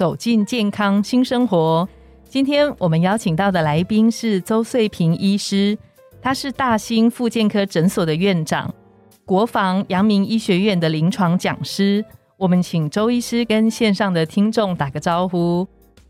走进健康新生活。今天我们邀请到的来宾是周穗平医师，他是大兴复健科诊所的院长，国防阳明医学院的临床讲师。我们请周医师跟线上的听众打个招呼。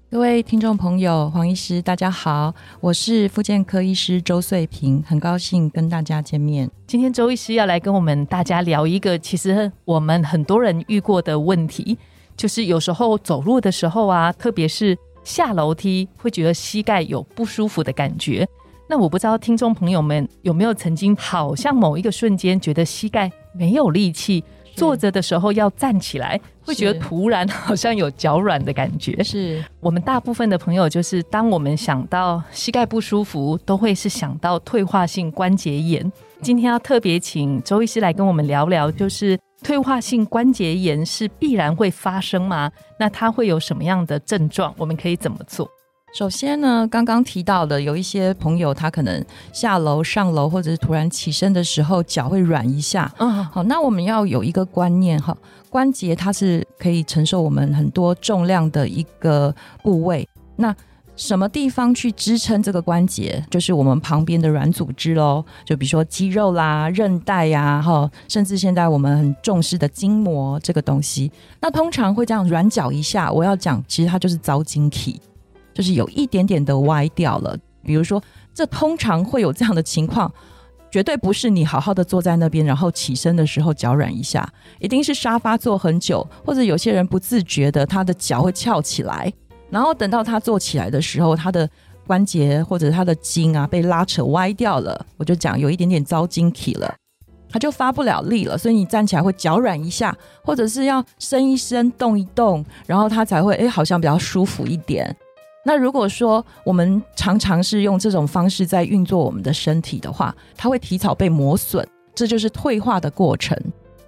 各位听众朋友，黄医师，大家好，我是复健科医师周穗平，很高兴跟大家见面。今天周医师要来跟我们大家聊一个，其实我们很多人遇过的问题，就是有时候走路的时候啊，特别是。下楼梯会觉得膝盖有不舒服的感觉，那我不知道听众朋友们有没有曾经好像某一个瞬间觉得膝盖没有力气，坐着的时候要站起来，会觉得突然好像有脚软的感觉。是我们大部分的朋友，就是当我们想到膝盖不舒服，都会是想到退化性关节炎。今天要特别请周医师来跟我们聊聊，就是。退化性关节炎是必然会发生吗？那它会有什么样的症状？我们可以怎么做？首先呢，刚刚提到的有一些朋友，他可能下楼、上楼，或者是突然起身的时候脚会软一下。嗯，好，那我们要有一个观念哈，关节它是可以承受我们很多重量的一个部位。那什么地方去支撑这个关节，就是我们旁边的软组织喽。就比如说肌肉啦、韧带呀，哈，甚至现在我们很重视的筋膜这个东西，那通常会这样软脚一下。我要讲，其实它就是遭筋体，就是有一点点的歪掉了。比如说，这通常会有这样的情况，绝对不是你好好的坐在那边，然后起身的时候脚软一下，一定是沙发坐很久，或者有些人不自觉的，他的脚会翘起来。然后等到他坐起来的时候，他的关节或者他的筋啊被拉扯歪掉了，我就讲有一点点遭筋体了，他就发不了力了，所以你站起来会脚软一下，或者是要伸一伸、动一动，然后他才会哎好像比较舒服一点。那如果说我们常常是用这种方式在运作我们的身体的话，它会提早被磨损，这就是退化的过程。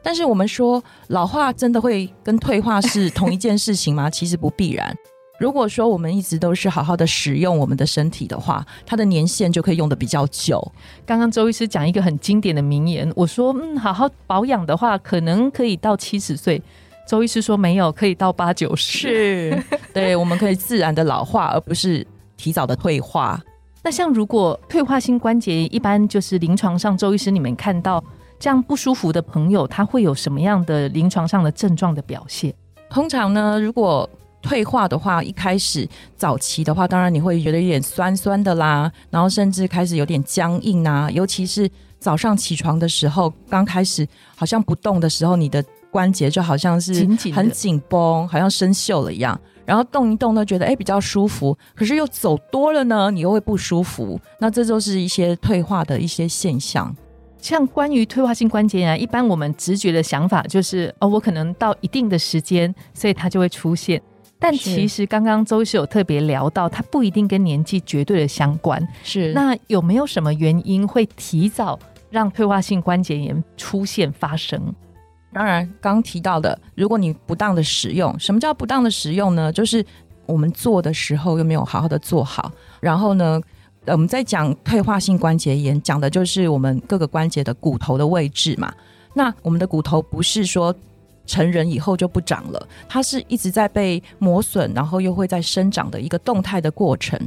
但是我们说老化真的会跟退化是同一件事情吗？其实不必然。如果说我们一直都是好好的使用我们的身体的话，它的年限就可以用的比较久。刚刚周医师讲一个很经典的名言，我说嗯，好好保养的话，可能可以到七十岁。周医师说没有，可以到八九十。是，对，我们可以自然的老化，而不是提早的退化。那像如果退化性关节，一般就是临床上周医师你们看到这样不舒服的朋友，他会有什么样的临床上的症状的表现？通常呢，如果退化的话，一开始早期的话，当然你会觉得有点酸酸的啦，然后甚至开始有点僵硬啊。尤其是早上起床的时候，刚开始好像不动的时候，你的关节就好像是很紧绷，好像生锈了一样。然后动一动呢，觉得哎比较舒服，可是又走多了呢，你又会不舒服。那这就是一些退化的一些现象。像关于退化性关节炎，一般我们直觉的想法就是，哦，我可能到一定的时间，所以它就会出现。但其实刚刚周医师有特别聊到，它不一定跟年纪绝对的相关。是那有没有什么原因会提早让退化性关节炎出现发生？当然，刚提到的，如果你不当的使用，什么叫不当的使用呢？就是我们做的时候又没有好好的做好。然后呢，我们在讲退化性关节炎，讲的就是我们各个关节的骨头的位置嘛。那我们的骨头不是说。成人以后就不长了，它是一直在被磨损，然后又会在生长的一个动态的过程。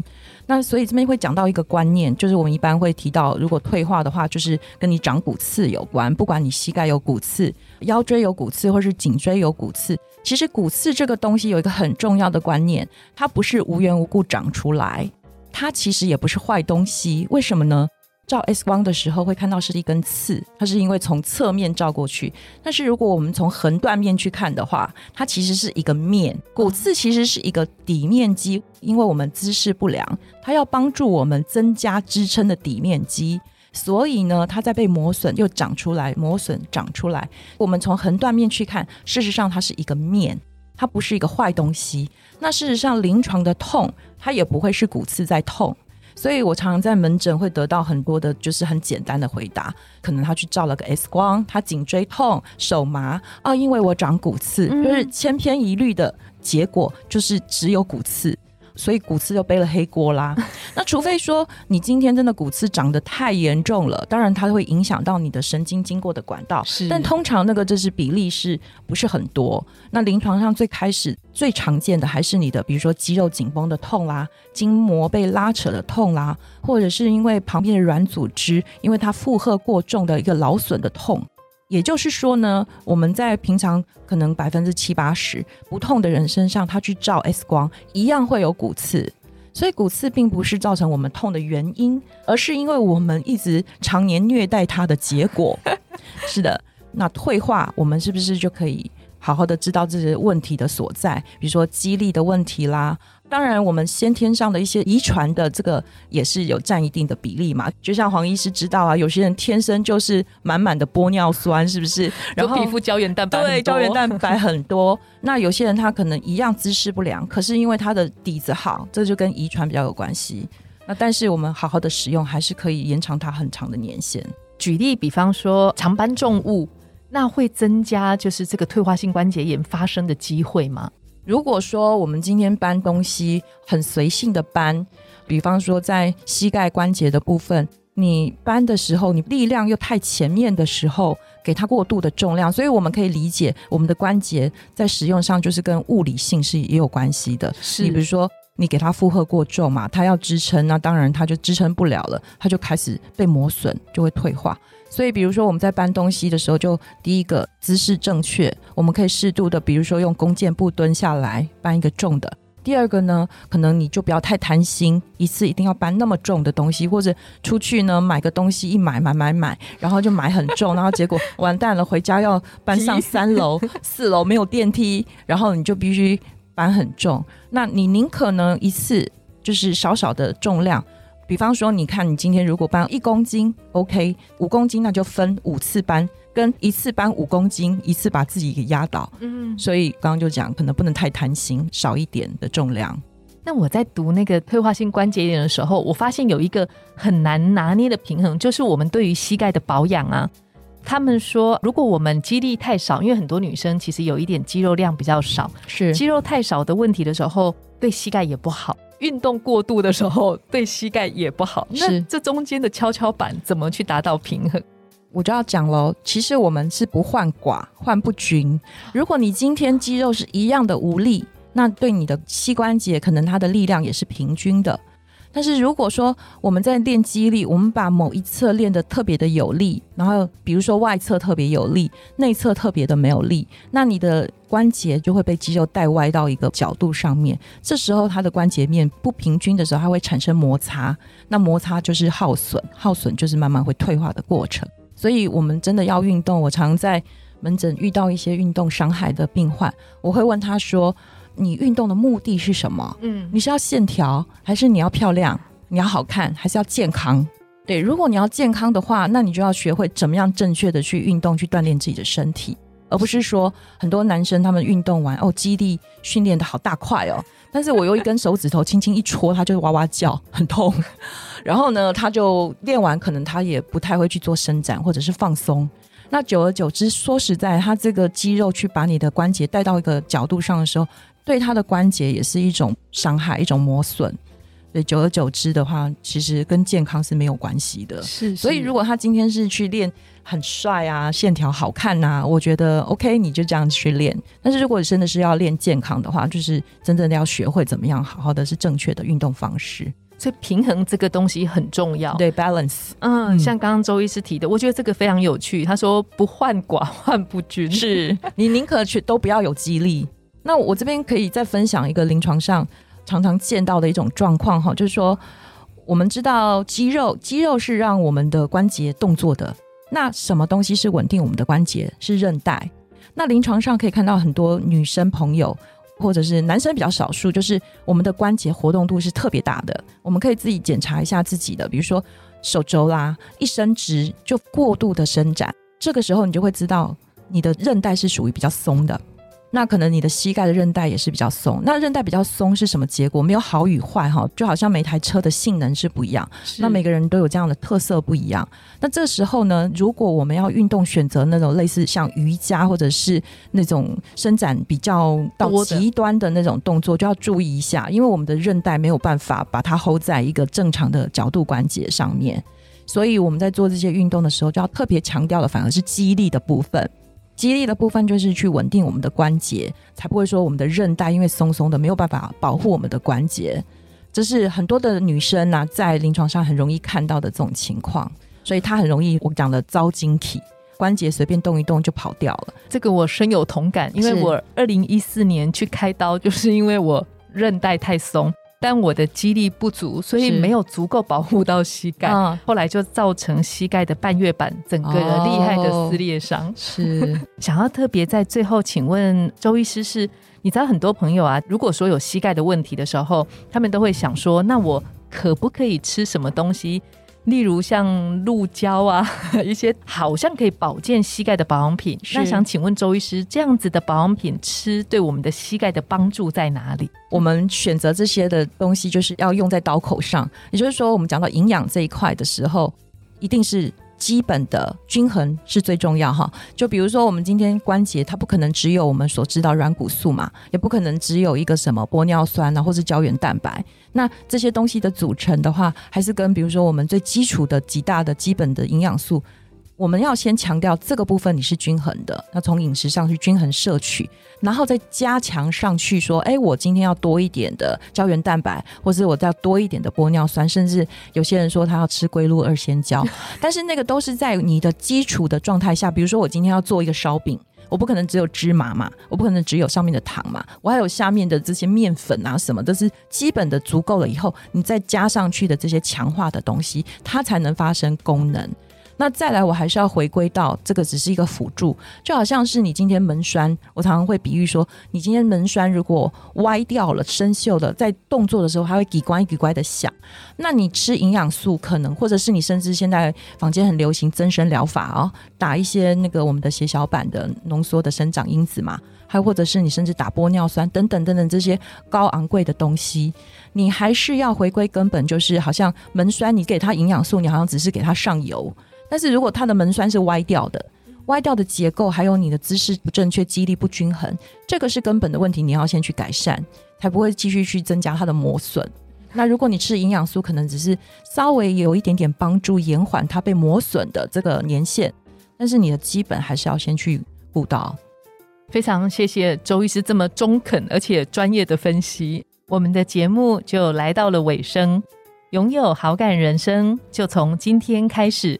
那所以这边会讲到一个观念，就是我们一般会提到，如果退化的话，就是跟你长骨刺有关。不管你膝盖有骨刺、腰椎有骨刺，或是颈椎有骨刺，其实骨刺这个东西有一个很重要的观念，它不是无缘无故长出来，它其实也不是坏东西。为什么呢？照 X 光的时候会看到是一根刺，它是因为从侧面照过去。但是如果我们从横断面去看的话，它其实是一个面。骨刺其实是一个底面积，因为我们姿势不良，它要帮助我们增加支撑的底面积，所以呢，它在被磨损又长出来，磨损长出来。我们从横断面去看，事实上它是一个面。它不是一个坏东西。那事实上，临床的痛，它也不会是骨刺在痛。所以我常常在门诊会得到很多的，就是很简单的回答，可能他去照了个 X 光，他颈椎痛、手麻啊，因为我长骨刺，就是千篇一律的结果，就是只有骨刺。所以骨刺就背了黑锅啦。那除非说你今天真的骨刺长得太严重了，当然它会影响到你的神经经过的管道。是，但通常那个就是比例是不是很多？那临床上最开始最常见的还是你的，比如说肌肉紧绷的痛啦，筋膜被拉扯的痛啦，或者是因为旁边的软组织因为它负荷过重的一个劳损的痛。也就是说呢，我们在平常可能百分之七八十不痛的人身上，他去照 X 光一样会有骨刺，所以骨刺并不是造成我们痛的原因，而是因为我们一直常年虐待它的结果。是的，那退化我们是不是就可以好好的知道这些问题的所在？比如说肌力的问题啦。当然，我们先天上的一些遗传的这个也是有占一定的比例嘛。就像黄医师知道啊，有些人天生就是满满的玻尿酸，是不是？然后皮肤胶原蛋白对胶原蛋白很多。那有些人他可能一样姿势不良，可是因为他的底子好，这就跟遗传比较有关系。那但是我们好好的使用，还是可以延长它很长的年限。举例，比方说常搬重物，那会增加就是这个退化性关节炎发生的机会吗？如果说我们今天搬东西很随性的搬，比方说在膝盖关节的部分，你搬的时候，你力量又太前面的时候，给它过度的重量，所以我们可以理解，我们的关节在使用上就是跟物理性是也有关系的。是，你比如说你给它负荷过重嘛，它要支撑，那当然它就支撑不了了，它就开始被磨损，就会退化。所以，比如说我们在搬东西的时候，就第一个姿势正确，我们可以适度的，比如说用弓箭步蹲下来搬一个重的。第二个呢，可能你就不要太贪心，一次一定要搬那么重的东西，或者出去呢买个东西一买买买买，然后就买很重，然后结果完蛋了，回家要搬上三楼、四楼没有电梯，然后你就必须搬很重。那你宁可呢一次就是少少的重量。比方说，你看，你今天如果搬一公斤，OK，五公斤那就分五次搬，跟一次搬五公斤，一次把自己给压倒。嗯，所以刚刚就讲，可能不能太贪心，少一点的重量。那我在读那个退化性关节炎的时候，我发现有一个很难拿捏的平衡，就是我们对于膝盖的保养啊。他们说，如果我们肌力太少，因为很多女生其实有一点肌肉量比较少，是肌肉太少的问题的时候，对膝盖也不好。运动过度的时候，对膝盖也不好。那这中间的跷跷板怎么去达到平衡？我就要讲喽。其实我们是不患寡，患不均。如果你今天肌肉是一样的无力，那对你的膝关节可能它的力量也是平均的。但是如果说我们在练肌力，我们把某一侧练得特别的有力，然后比如说外侧特别有力，内侧特别的没有力，那你的关节就会被肌肉带歪到一个角度上面。这时候它的关节面不平均的时候，它会产生摩擦，那摩擦就是耗损，耗损就是慢慢会退化的过程。所以我们真的要运动。我常在门诊遇到一些运动伤害的病患，我会问他说。你运动的目的是什么？嗯，你是要线条，还是你要漂亮？你要好看，还是要健康？对，如果你要健康的话，那你就要学会怎么样正确的去运动，去锻炼自己的身体，而不是说很多男生他们运动完哦，肌力训练的好大块哦，但是我用一根手指头轻轻一戳，他就哇哇叫，很痛。然后呢，他就练完，可能他也不太会去做伸展或者是放松。那久而久之，说实在，他这个肌肉去把你的关节带到一个角度上的时候。对他的关节也是一种伤害，一种磨损。对，久而久之的话，其实跟健康是没有关系的。是，所以如果他今天是去练很帅啊，线条好看呐，我觉得 OK，你就这样去练。但是如果真的是要练健康的话，就是真正的要学会怎么样好好的是正确的运动方式。所以平衡这个东西很重要。对，balance。嗯，像刚刚周医师提的，我觉得这个非常有趣。他说不患寡，患不均。是你宁可去都不要有激励。那我这边可以再分享一个临床上常常见到的一种状况哈，就是说我们知道肌肉，肌肉是让我们的关节动作的。那什么东西是稳定我们的关节？是韧带。那临床上可以看到很多女生朋友，或者是男生比较少数，就是我们的关节活动度是特别大的。我们可以自己检查一下自己的，比如说手肘啦，一伸直就过度的伸展，这个时候你就会知道你的韧带是属于比较松的。那可能你的膝盖的韧带也是比较松。那韧带比较松是什么结果？没有好与坏哈，就好像每台车的性能是不一样，那每个人都有这样的特色不一样。那这时候呢，如果我们要运动，选择那种类似像瑜伽或者是那种伸展比较到极端的那种动作，就要注意一下，因为我们的韧带没有办法把它 hold 在一个正常的角度关节上面。所以我们在做这些运动的时候，就要特别强调的，反而是肌力的部分。肌力的部分就是去稳定我们的关节，才不会说我们的韧带因为松松的没有办法保护我们的关节。这是很多的女生呢，在临床上很容易看到的这种情况，所以她很容易我讲的遭晶体，关节随便动一动就跑掉了。这个我深有同感，因为我二零一四年去开刀，就是因为我韧带太松。但我的肌力不足，所以没有足够保护到膝盖，后来就造成膝盖的半月板整个厉害的撕裂伤。是 想要特别在最后请问周医师，是你知道很多朋友啊，如果说有膝盖的问题的时候，他们都会想说，那我可不可以吃什么东西？例如像鹿胶啊，一些好像可以保健膝盖的保养品。那想请问周医师，这样子的保养品吃对我们的膝盖的帮助在哪里？我们选择这些的东西，就是要用在刀口上。也就是说，我们讲到营养这一块的时候，一定是。基本的均衡是最重要哈，就比如说我们今天关节，它不可能只有我们所知道软骨素嘛，也不可能只有一个什么玻尿酸啊，或是胶原蛋白。那这些东西的组成的话，还是跟比如说我们最基础的几大的基本的营养素。我们要先强调这个部分你是均衡的，那从饮食上去均衡摄取，然后再加强上去说，哎，我今天要多一点的胶原蛋白，或者我再多一点的玻尿酸，甚至有些人说他要吃龟鹿二仙胶，但是那个都是在你的基础的状态下，比如说我今天要做一个烧饼，我不可能只有芝麻嘛，我不可能只有上面的糖嘛，我还有下面的这些面粉啊什么，都是基本的足够了以后，你再加上去的这些强化的东西，它才能发生功能。那再来，我还是要回归到这个只是一个辅助，就好像是你今天门栓，我常常会比喻说，你今天门栓如果歪掉了、生锈的，在动作的时候还会叽乖叽乖的响。那你吃营养素可能，或者是你甚至现在坊间很流行增生疗法哦，打一些那个我们的血小板的浓缩的生长因子嘛，还或者是你甚至打玻尿酸等等等等这些高昂贵的东西，你还是要回归根本，就是好像门栓，你给它营养素，你好像只是给它上油。但是如果它的门栓是歪掉的，歪掉的结构，还有你的姿势不正确、肌力不均衡，这个是根本的问题，你要先去改善，才不会继续去增加它的磨损。那如果你吃营养素，可能只是稍微有一点点帮助，延缓它被磨损的这个年限，但是你的基本还是要先去补到。非常谢谢周医师这么中肯而且专业的分析，我们的节目就来到了尾声，拥有好感人生就从今天开始。